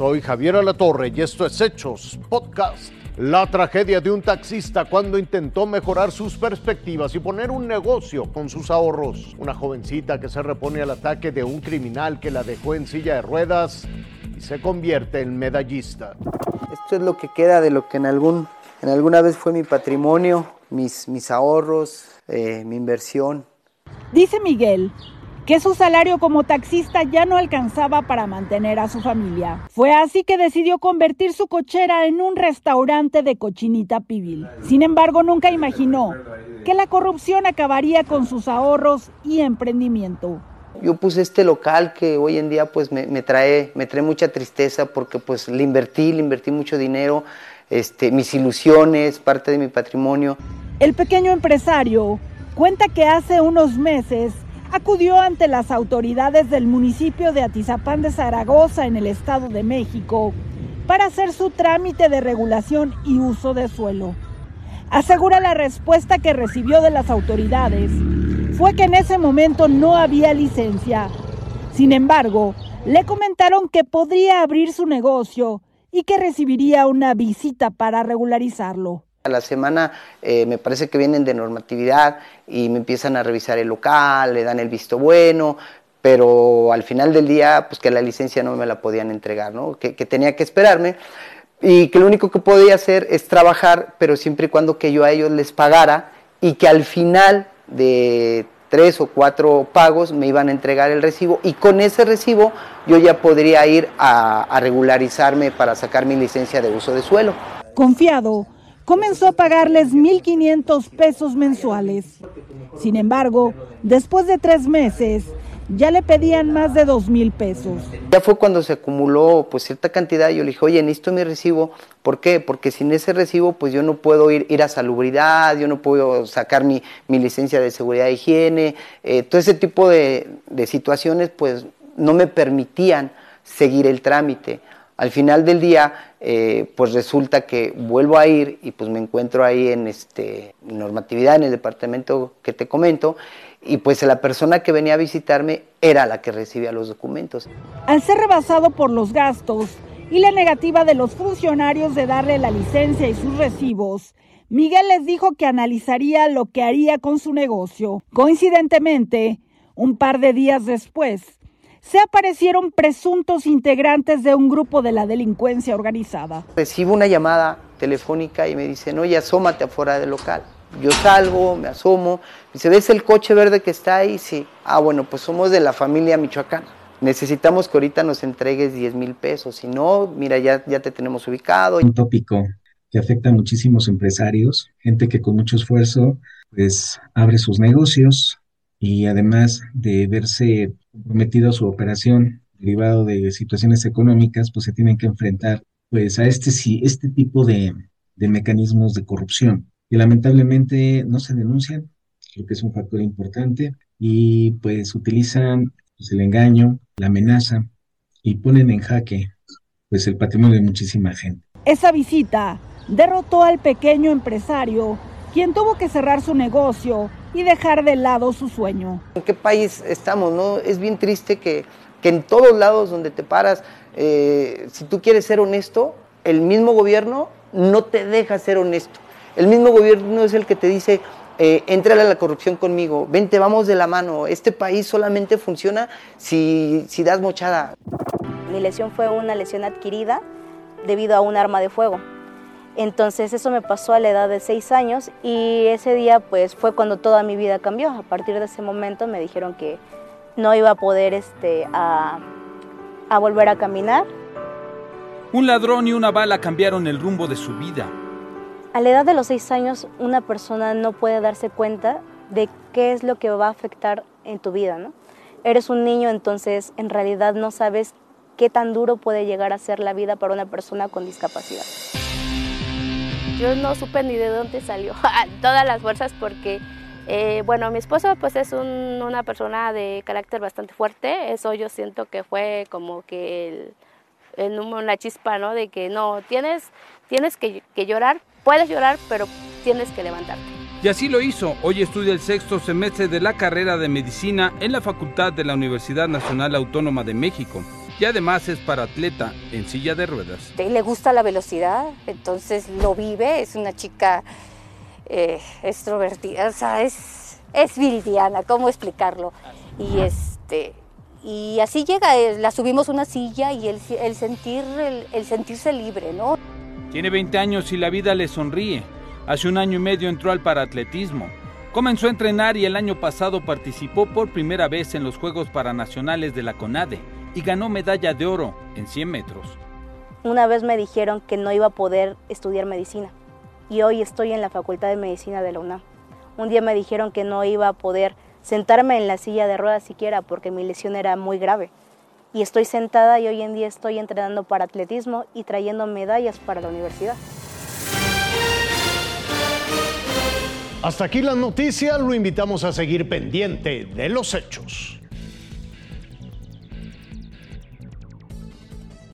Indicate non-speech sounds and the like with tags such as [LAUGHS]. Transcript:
Soy Javier Alatorre y esto es Hechos Podcast. La tragedia de un taxista cuando intentó mejorar sus perspectivas y poner un negocio con sus ahorros. Una jovencita que se repone al ataque de un criminal que la dejó en silla de ruedas y se convierte en medallista. Esto es lo que queda de lo que en, algún, en alguna vez fue mi patrimonio, mis, mis ahorros, eh, mi inversión. Dice Miguel que su salario como taxista ya no alcanzaba para mantener a su familia. Fue así que decidió convertir su cochera en un restaurante de cochinita pibil. Sin embargo, nunca imaginó que la corrupción acabaría con sus ahorros y emprendimiento. Yo puse este local que hoy en día pues me, trae, me trae mucha tristeza porque pues le invertí, le invertí mucho dinero, este, mis ilusiones, parte de mi patrimonio. El pequeño empresario cuenta que hace unos meses acudió ante las autoridades del municipio de Atizapán de Zaragoza en el Estado de México para hacer su trámite de regulación y uso de suelo. Asegura la respuesta que recibió de las autoridades fue que en ese momento no había licencia. Sin embargo, le comentaron que podría abrir su negocio y que recibiría una visita para regularizarlo. A la semana eh, me parece que vienen de normatividad y me empiezan a revisar el local, le dan el visto bueno, pero al final del día, pues que la licencia no me la podían entregar, ¿no? Que, que tenía que esperarme y que lo único que podía hacer es trabajar, pero siempre y cuando que yo a ellos les pagara y que al final de tres o cuatro pagos me iban a entregar el recibo y con ese recibo yo ya podría ir a, a regularizarme para sacar mi licencia de uso de suelo. Confiado comenzó a pagarles 1.500 pesos mensuales. Sin embargo, después de tres meses, ya le pedían más de dos mil pesos. Ya fue cuando se acumuló pues cierta cantidad yo le dije, oye, necesito mi recibo. ¿Por qué? Porque sin ese recibo pues yo no puedo ir, ir a salubridad, yo no puedo sacar mi, mi licencia de seguridad e higiene. Eh, todo ese tipo de, de situaciones pues no me permitían seguir el trámite. Al final del día, eh, pues resulta que vuelvo a ir y pues me encuentro ahí en este normatividad en el departamento que te comento y pues la persona que venía a visitarme era la que recibía los documentos. Al ser rebasado por los gastos y la negativa de los funcionarios de darle la licencia y sus recibos, Miguel les dijo que analizaría lo que haría con su negocio. Coincidentemente, un par de días después, se aparecieron presuntos integrantes de un grupo de la delincuencia organizada. Recibo una llamada telefónica y me dicen, oye, asómate afuera del local. Yo salgo, me asomo, dice, ¿ves el coche verde que está ahí? Sí. Ah, bueno, pues somos de la familia Michoacán. Necesitamos que ahorita nos entregues 10 mil pesos, si no, mira, ya, ya te tenemos ubicado. Un tópico que afecta a muchísimos empresarios, gente que con mucho esfuerzo pues abre sus negocios, y además de verse comprometido a su operación derivado de situaciones económicas, pues se tienen que enfrentar pues a este, este tipo de, de mecanismos de corrupción que lamentablemente no se denuncian, creo que es un factor importante, y pues utilizan pues, el engaño, la amenaza y ponen en jaque pues el patrimonio de muchísima gente. Esa visita derrotó al pequeño empresario, quien tuvo que cerrar su negocio y dejar de lado su sueño. ¿En qué país estamos? No? Es bien triste que, que en todos lados donde te paras, eh, si tú quieres ser honesto, el mismo gobierno no te deja ser honesto. El mismo gobierno es el que te dice, eh, a la corrupción conmigo, vente, vamos de la mano. Este país solamente funciona si, si das mochada. Mi lesión fue una lesión adquirida debido a un arma de fuego. Entonces eso me pasó a la edad de seis años y ese día pues fue cuando toda mi vida cambió. A partir de ese momento me dijeron que no iba a poder este, a, a volver a caminar. Un ladrón y una bala cambiaron el rumbo de su vida. A la edad de los seis años una persona no puede darse cuenta de qué es lo que va a afectar en tu vida, ¿no? Eres un niño, entonces en realidad no sabes qué tan duro puede llegar a ser la vida para una persona con discapacidad. Yo no supe ni de dónde salió [LAUGHS] todas las fuerzas porque, eh, bueno, mi esposo pues es una persona de carácter bastante fuerte, eso yo siento que fue como que el, una chispa, ¿no? De que no, tienes, tienes que, que llorar, puedes llorar, pero tienes que levantarte. Y así lo hizo. Hoy estudia el sexto semestre de la carrera de medicina en la Facultad de la Universidad Nacional Autónoma de México. Y además es para atleta en silla de ruedas. Le gusta la velocidad, entonces lo vive, es una chica eh, extrovertida, o sea, es, es vildiana, ¿cómo explicarlo? Y este y así llega, eh, la subimos una silla y el, el sentir, el, el sentirse libre, ¿no? Tiene 20 años y la vida le sonríe. Hace un año y medio entró al paraatletismo. Comenzó a entrenar y el año pasado participó por primera vez en los Juegos Paranacionales de la CONADE y ganó medalla de oro en 100 metros. Una vez me dijeron que no iba a poder estudiar medicina y hoy estoy en la Facultad de Medicina de la UNAM. Un día me dijeron que no iba a poder sentarme en la silla de ruedas siquiera porque mi lesión era muy grave. Y estoy sentada y hoy en día estoy entrenando para atletismo y trayendo medallas para la universidad. Hasta aquí las noticias, lo invitamos a seguir pendiente de los hechos.